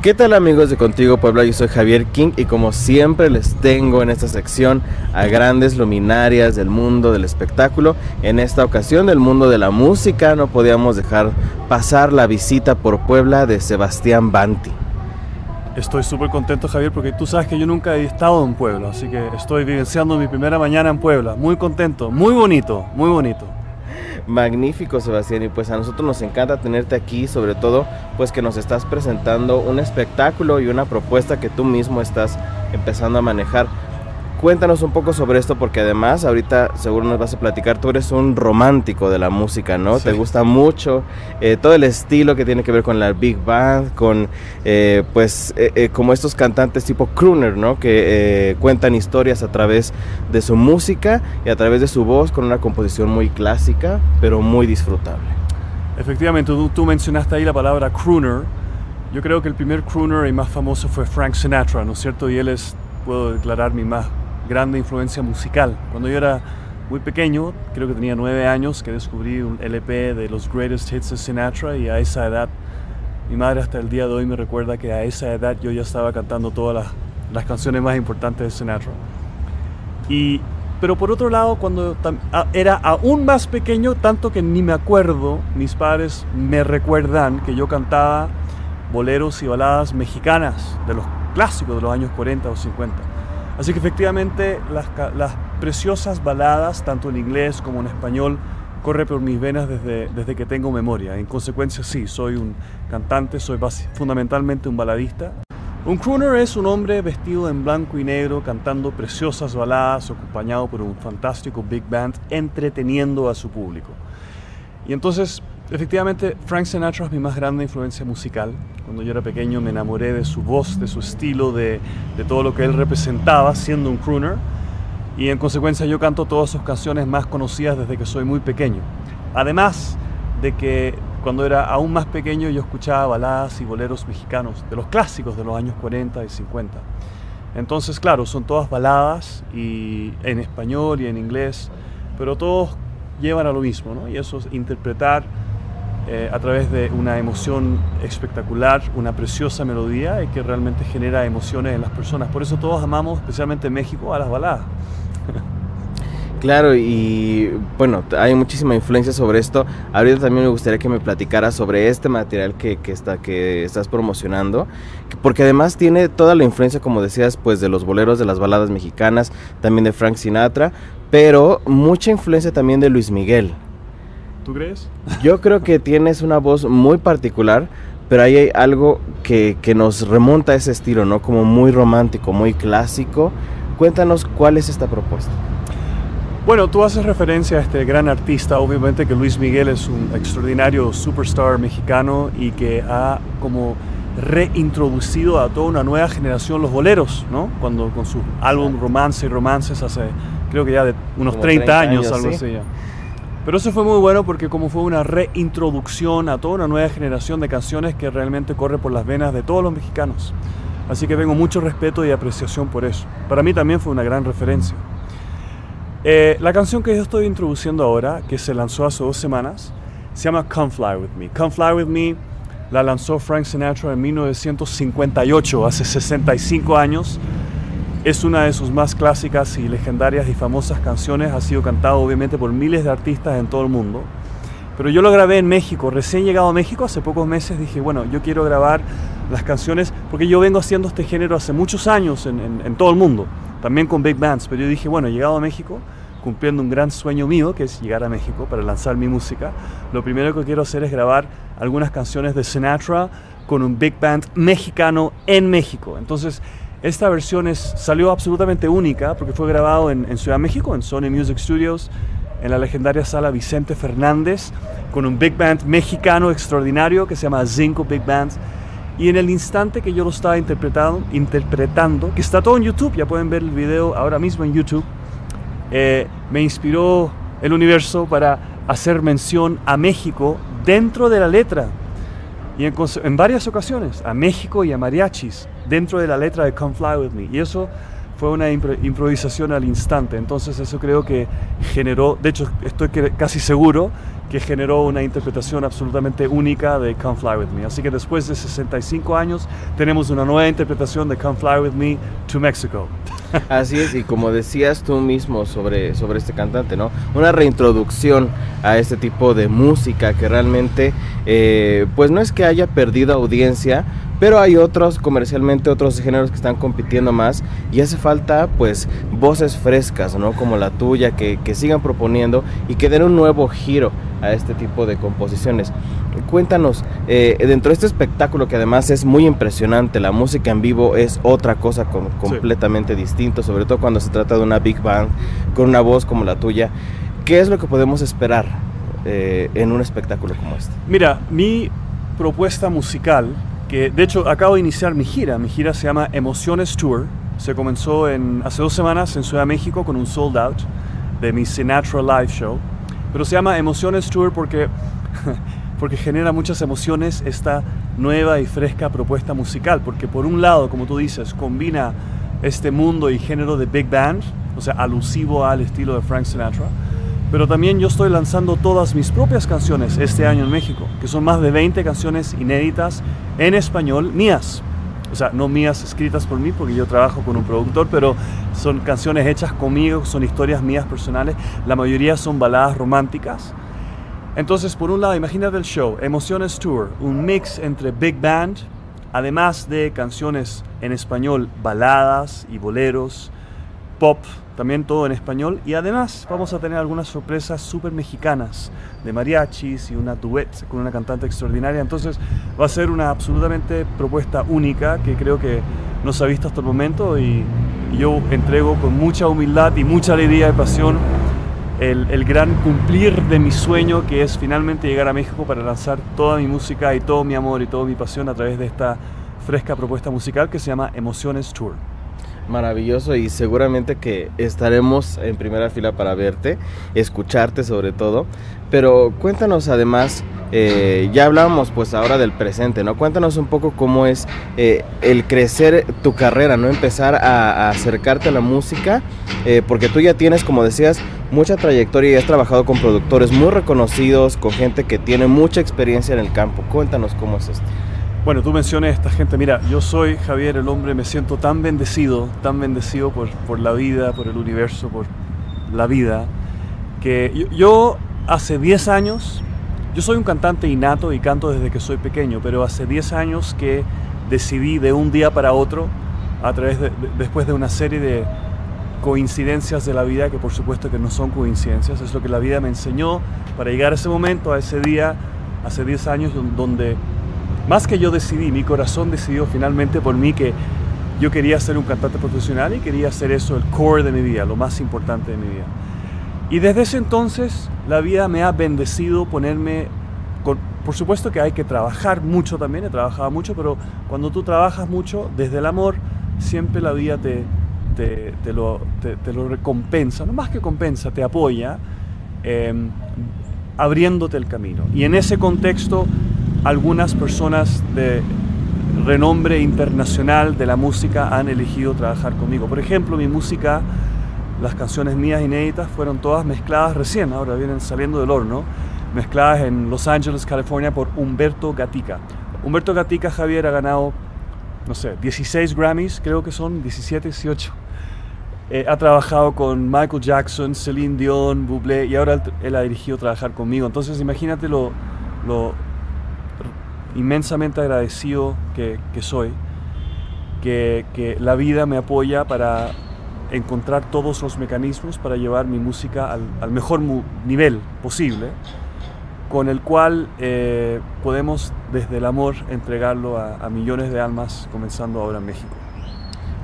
¿Qué tal amigos de Contigo Puebla? Yo soy Javier King y como siempre les tengo en esta sección a grandes luminarias del mundo del espectáculo. En esta ocasión del mundo de la música no podíamos dejar pasar la visita por Puebla de Sebastián Banti. Estoy súper contento Javier porque tú sabes que yo nunca he estado en Puebla, así que estoy vivenciando mi primera mañana en Puebla. Muy contento, muy bonito, muy bonito. Magnífico Sebastián y pues a nosotros nos encanta tenerte aquí, sobre todo pues que nos estás presentando un espectáculo y una propuesta que tú mismo estás empezando a manejar. Cuéntanos un poco sobre esto porque además ahorita seguro nos vas a platicar, tú eres un romántico de la música, ¿no? Te gusta mucho eh, todo el estilo que tiene que ver con la big band, con eh, pues eh, como estos cantantes tipo crooner, ¿no? Que cuentan historias a través de su música y a través de su voz con una composición muy clásica, pero muy disfrutable. Efectivamente, tú, tú mencionaste ahí la palabra crooner. Yo creo que el primer crooner y más famoso fue Frank Sinatra, ¿no es cierto? Y él es, puedo declarar, mi más grande influencia musical. Cuando yo era muy pequeño, creo que tenía nueve años, que descubrí un LP de los Greatest Hits de Sinatra y a esa edad, mi madre hasta el día de hoy me recuerda que a esa edad yo ya estaba cantando todas las, canciones más importantes de Sinatra. Y, pero por otro lado, cuando era aún más pequeño, tanto que ni me acuerdo, mis padres me recuerdan que yo cantaba boleros y baladas mexicanas, de los clásicos de los años 40 o 50. Así que efectivamente las, preciosas baladas, tanto en inglés como en español, corre por mis venas desde, desde que tengo memoria. En consecuencia, sí, soy un cantante, soy fundamentalmente un baladista. Un crooner es un hombre vestido en blanco y negro cantando preciosas baladas, acompañado por un fantástico big band, entreteniendo a su público. Y entonces Efectivamente, Frank Sinatra es mi más grande influencia musical. Cuando yo era pequeño me enamoré de su voz, de su estilo, de, todo lo que él representaba siendo un crooner. Y en consecuencia yo canto todas sus canciones más conocidas desde que soy muy pequeño. Además de que cuando era aún más pequeño yo escuchaba baladas y boleros mexicanos, de los clásicos de los años 40 y 50. Entonces, claro, son todas baladas y en español y en inglés, pero todos llevan a lo mismo, ¿no? Y eso es interpretar eh, a través de una emoción espectacular, una preciosa melodía y que realmente genera emociones en las personas. Por eso todos amamos, especialmente en México, a las baladas. Claro, y bueno, hay muchísima influencia sobre esto. Ahorita también me gustaría que me platicara sobre este material que, que, está, que estás promocionando, porque además tiene toda la influencia, como decías, pues de los boleros, de las baladas mexicanas, también de Frank Sinatra, pero mucha influencia también de Luis Miguel. ¿Tú crees? Yo creo que tienes una voz muy particular, pero ahí hay algo que, que, nos remonta a ese estilo, ¿no? Como muy romántico, muy clásico. Cuéntanos cuál es esta propuesta. Bueno, tú haces referencia a este gran artista, obviamente que Luis Miguel es un extraordinario superstar mexicano y que ha como reintroducido a toda una nueva generación los boleros, ¿no? Cuando con su álbum Romance y Romances hace, creo que ya de unos 30, años, algo así ya. Pero eso fue muy bueno porque como fue una reintroducción a toda una nueva generación de canciones que realmente corre por las venas de todos los mexicanos. Así que tengo mucho respeto y apreciación por eso. Para mí también fue una gran referencia. Eh, la canción que yo estoy introduciendo ahora, que se lanzó hace dos semanas, se llama Come Fly With Me. Come Fly With Me la lanzó Frank Sinatra en 1958, hace 65 años es una de sus más clásicas y legendarias y famosas canciones. Ha sido cantado obviamente por miles de artistas en todo el mundo. Pero yo lo grabé en México. Recién llegado a México, hace pocos meses, dije, bueno, yo quiero grabar las canciones, porque yo vengo haciendo este género hace muchos años en, todo el mundo, también con big bands. Pero yo dije, bueno, llegado a México, cumpliendo un gran sueño mío, que es llegar a México para lanzar mi música, lo primero que quiero hacer es grabar algunas canciones de Sinatra con un big band mexicano en México. Entonces, esta versión es, salió absolutamente única porque fue grabado en, Ciudad de México, en Sony Music Studios, en la legendaria sala Vicente Fernández, con un big band mexicano extraordinario que se llama Zinco Big Band. Y en el instante que yo lo estaba interpretando, interpretando que está todo en YouTube, ya pueden ver el video ahora mismo en YouTube, eh, me inspiró el universo para hacer mención a México dentro de la letra. Y en, en varias ocasiones, a México y a mariachis dentro de la letra de Come Fly With Me. Y eso fue una improvisación al instante. Entonces eso creo que generó, de hecho estoy casi seguro que generó una interpretación absolutamente única de Come Fly With Me. Así que después de 65 años tenemos una nueva interpretación de Come Fly With Me to Mexico. Así es, y como decías tú mismo sobre, sobre este cantante, ¿no? Una reintroducción a este tipo de música que realmente, eh, pues no es que haya perdido audiencia, pero hay otros comercialmente otros géneros que están compitiendo más y hace falta pues voces frescas no como la tuya que, que, sigan proponiendo y que den un nuevo giro a este tipo de composiciones. Cuéntanos eh, dentro de este espectáculo que además es muy impresionante la música en vivo es otra cosa completamente distinta sobre todo cuando se trata de una big band con una voz como la tuya. Qué es lo que podemos esperar eh, en un espectáculo como este mira mi propuesta musical que de hecho acabo de iniciar mi gira. Mi gira se llama Emociones Tour. Se comenzó en, hace dos semanas en Ciudad de México con un sold out de mi Sinatra Live Show. Pero se llama Emociones Tour porque, porque genera muchas emociones esta nueva y fresca propuesta musical. Porque por un lado, como tú dices, combina este mundo y género de big band, o sea, alusivo al estilo de Frank Sinatra pero también yo estoy lanzando todas mis propias canciones este año en México, que son más de 20 canciones inéditas en español mías. O sea, no mías escritas por mí, porque yo trabajo con un productor, pero son canciones hechas conmigo, son historias mías personales. La mayoría son baladas románticas. Entonces, por un lado, imagínate el show, Emociones Tour, un mix entre big band, además de canciones en español, baladas y boleros, pop, también todo en español. Y además vamos a tener algunas sorpresas súper mexicanas de mariachis y una duet con una cantante extraordinaria. Entonces va a ser una absolutamente propuesta única que creo que no se ha visto hasta el momento y, yo entrego con mucha humildad y mucha alegría y pasión el, el, gran cumplir de mi sueño que es finalmente llegar a México para lanzar toda mi música y todo mi amor y toda mi pasión a través de esta fresca propuesta musical que se llama Emociones Tour maravilloso y seguramente que estaremos en primera fila para verte, escucharte sobre todo. Pero cuéntanos además, eh, ya hablábamos pues ahora del presente, ¿no? Cuéntanos un poco cómo es eh, el crecer tu carrera, ¿no? Empezar a, acercarte a la música, eh, porque tú ya tienes, como decías, mucha trayectoria y has trabajado con productores muy reconocidos, con gente que tiene mucha experiencia en el campo. Cuéntanos cómo es esto. Bueno, tú mencionas esta gente, mira, yo soy Javier el hombre, me siento tan bendecido, tan bendecido por, por la vida, por el universo, por la vida, que yo, hace 10 años, yo soy un cantante innato y canto desde que soy pequeño, pero hace 10 años que decidí de un día para otro, a través de, después de una serie de coincidencias de la vida, que por supuesto que no son coincidencias, es lo que la vida me enseñó para llegar a ese momento, a ese día, hace 10 años, donde más que yo decidí, mi corazón decidió finalmente por mí que yo quería ser un cantante profesional y quería hacer eso el core de mi vida, lo más importante de mi vida. Y desde ese entonces la vida me ha bendecido ponerme, por supuesto que hay que trabajar mucho también, he trabajado mucho, pero cuando tú trabajas mucho desde el amor, siempre la vida te, lo, recompensa, no más que compensa, te apoya, em, abriéndote el camino. Y en ese contexto algunas personas de renombre internacional de la música han elegido trabajar conmigo. Por ejemplo, mi música, las canciones mías inéditas fueron todas mezcladas recién, ahora vienen saliendo del horno, mezcladas en Los Ángeles, California por Humberto Gatica. Humberto Gatica, Javier, ha ganado, no sé, 16 Grammys, creo que son 17, 18. Eh, ha trabajado con Michael Jackson, Celine Dion, Bublé y ahora él, ha dirigido trabajar conmigo. Entonces imagínate lo, lo inmensamente agradecido que, soy, que, la vida me apoya para encontrar todos los mecanismos para llevar mi música al, mejor nivel posible, con el cual eh, podemos desde el amor entregarlo a, millones de almas, comenzando ahora en México.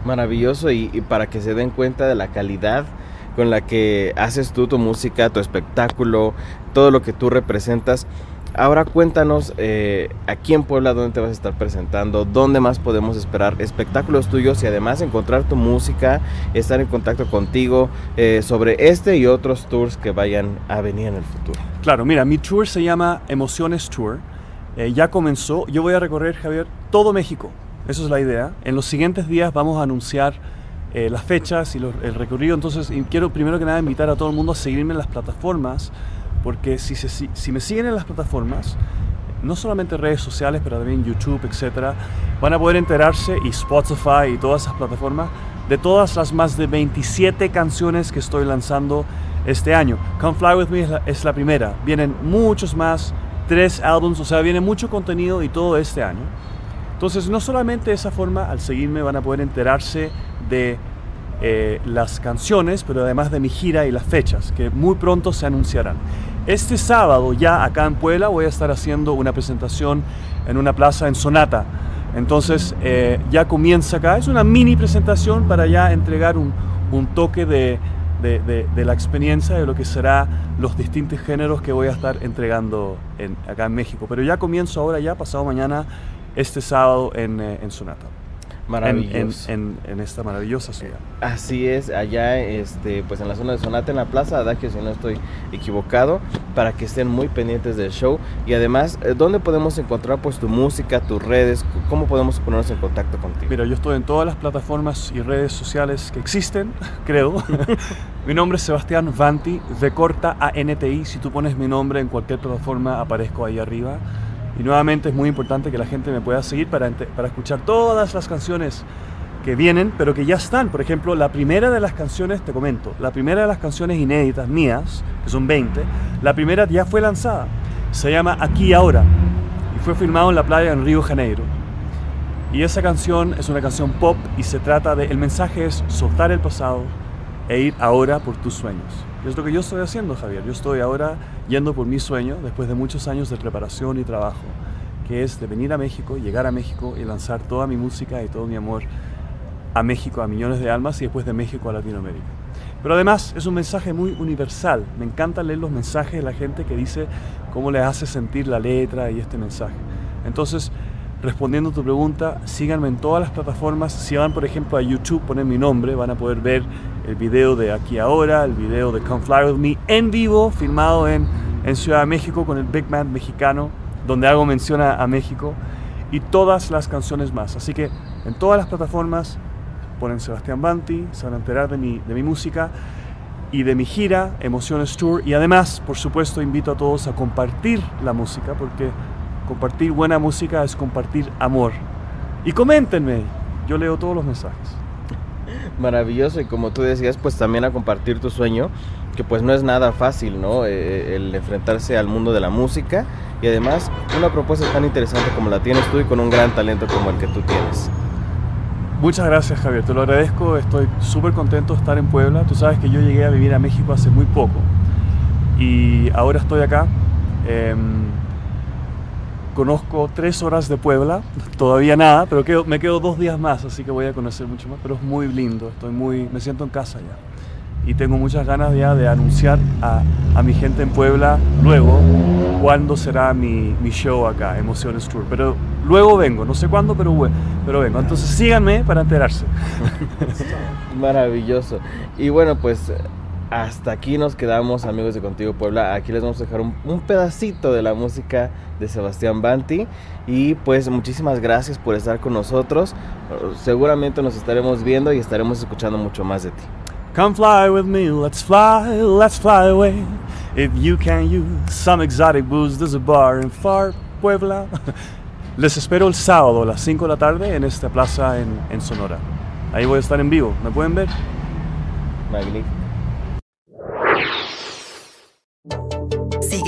Maravilloso y, y para que se den cuenta de la calidad con la que haces tú tu música, tu espectáculo, todo lo que tú representas. Ahora cuéntanos eh, aquí en Puebla dónde te vas a estar presentando, dónde más podemos esperar espectáculos tuyos y además encontrar tu música, estar en contacto contigo eh, sobre este y otros tours que vayan a venir en el futuro. Claro, mira, mi tour se llama Emociones Tour. Eh, ya comenzó. Yo voy a recorrer, Javier, todo México. Esa es la idea. En los siguientes días vamos a anunciar eh, las fechas y el recorrido. Entonces quiero primero que nada invitar a todo el mundo a seguirme en las plataformas, porque si, si me siguen en las plataformas, no solamente redes sociales, pero también YouTube, etcétera, van a poder enterarse y Spotify y todas esas plataformas de todas las más de 27 canciones que estoy lanzando este año. Come Fly With Me es la, es la primera. Vienen muchos más, tres álbums, o sea, viene mucho contenido y todo este año. Entonces, no solamente de esa forma, al seguirme van a poder enterarse de eh, las canciones, pero además de mi gira y las fechas, que muy pronto se anunciarán. Este sábado, ya acá en Puebla, voy a estar haciendo una presentación en una plaza en Sonata. Entonces, eh, ya comienza acá. Es una mini presentación para ya entregar un, toque de, la experiencia de lo que será los distintos géneros que voy a estar entregando en, acá en México. Pero ya comienzo ahora, ya pasado mañana, este sábado en, eh, en Sonata. Maravilloso. En, en, esta maravillosa ciudad. Así es, allá este, pues en la zona de Sonata, en la Plaza Adagio, si no estoy equivocado, para que estén muy pendientes del show. Y además, eh, ¿dónde podemos encontrar pues tu música, tus redes? ¿Cómo podemos ponernos en contacto contigo? Mira, yo estoy en todas las plataformas y redes sociales que existen, creo. mi nombre es Sebastián Vanti, de corta a NTI. Si tú pones mi nombre en cualquier plataforma, aparezco ahí arriba. Y nuevamente es muy importante que la gente me pueda seguir para, para escuchar todas las canciones que vienen, pero que ya están. Por ejemplo, la primera de las canciones, te comento, la primera de las canciones inéditas mías, que son 20, la primera ya fue lanzada. Se llama Aquí Ahora y fue filmado en la playa en Río Janeiro. Y esa canción es una canción pop y se trata de, el mensaje es soltar el pasado e ir ahora por tus sueños es lo que yo estoy haciendo, Javier. Yo estoy ahora yendo por mi sueño, después de muchos años de preparación y trabajo, que es de venir a México, llegar a México y lanzar toda mi música y todo mi amor a México, a millones de almas y después de México a Latinoamérica. Pero además es un mensaje muy universal. Me encanta leer los mensajes de la gente que dice cómo le hace sentir la letra y este mensaje. Entonces, respondiendo a tu pregunta, síganme en todas las plataformas. Si van, por ejemplo, a YouTube, ponen mi nombre, van a poder ver el video de Aquí Ahora, el video de Come Fly With Me en vivo, filmado en, en Ciudad de México con el Big Man mexicano, donde hago mención a, México, y todas las canciones más. Así que en todas las plataformas ponen Sebastián Banti, se van a enterar de mi, de mi música y de mi gira Emociones Tour. Y además, por supuesto, invito a todos a compartir la música, porque Compartir buena música es compartir amor. Y coméntenme, yo leo todos los mensajes. Maravilloso y como tú decías, pues también a compartir tu sueño, que pues no es nada fácil, ¿no? Eh, eh, el enfrentarse al mundo de la música y además una propuesta tan interesante como la tienes tú y con un gran talento como el que tú tienes. Muchas gracias Javier, te lo agradezco, estoy súper contento de estar en Puebla. Tú sabes que yo llegué a vivir a México hace muy poco y ahora estoy acá. Em, conozco tres horas de Puebla, todavía nada, pero me quedo dos días más, así que voy a conocer mucho más, pero es muy lindo, estoy muy, me siento en casa ya. Y tengo muchas ganas ya de anunciar a, a mi gente en Puebla luego cuándo será mi, mi, show acá, Emociones Tour. Pero luego vengo, no sé cuándo, pero, pero vengo. Entonces síganme para enterarse. Maravilloso. Y bueno, pues hasta aquí nos quedamos, amigos de Contigo Puebla. Aquí les vamos a dejar un, pedacito de la música de Sebastián Banti. Y pues muchísimas gracias por estar con nosotros. Seguramente nos estaremos viendo y estaremos escuchando mucho más de ti. Come fly with me, let's fly, let's fly away. If you can use some exotic booze, there's a bar in Far Puebla. Les espero el sábado a las 5 de la tarde en esta plaza en, en Sonora. Ahí voy a estar en vivo. ¿Me pueden ver? Magnífico.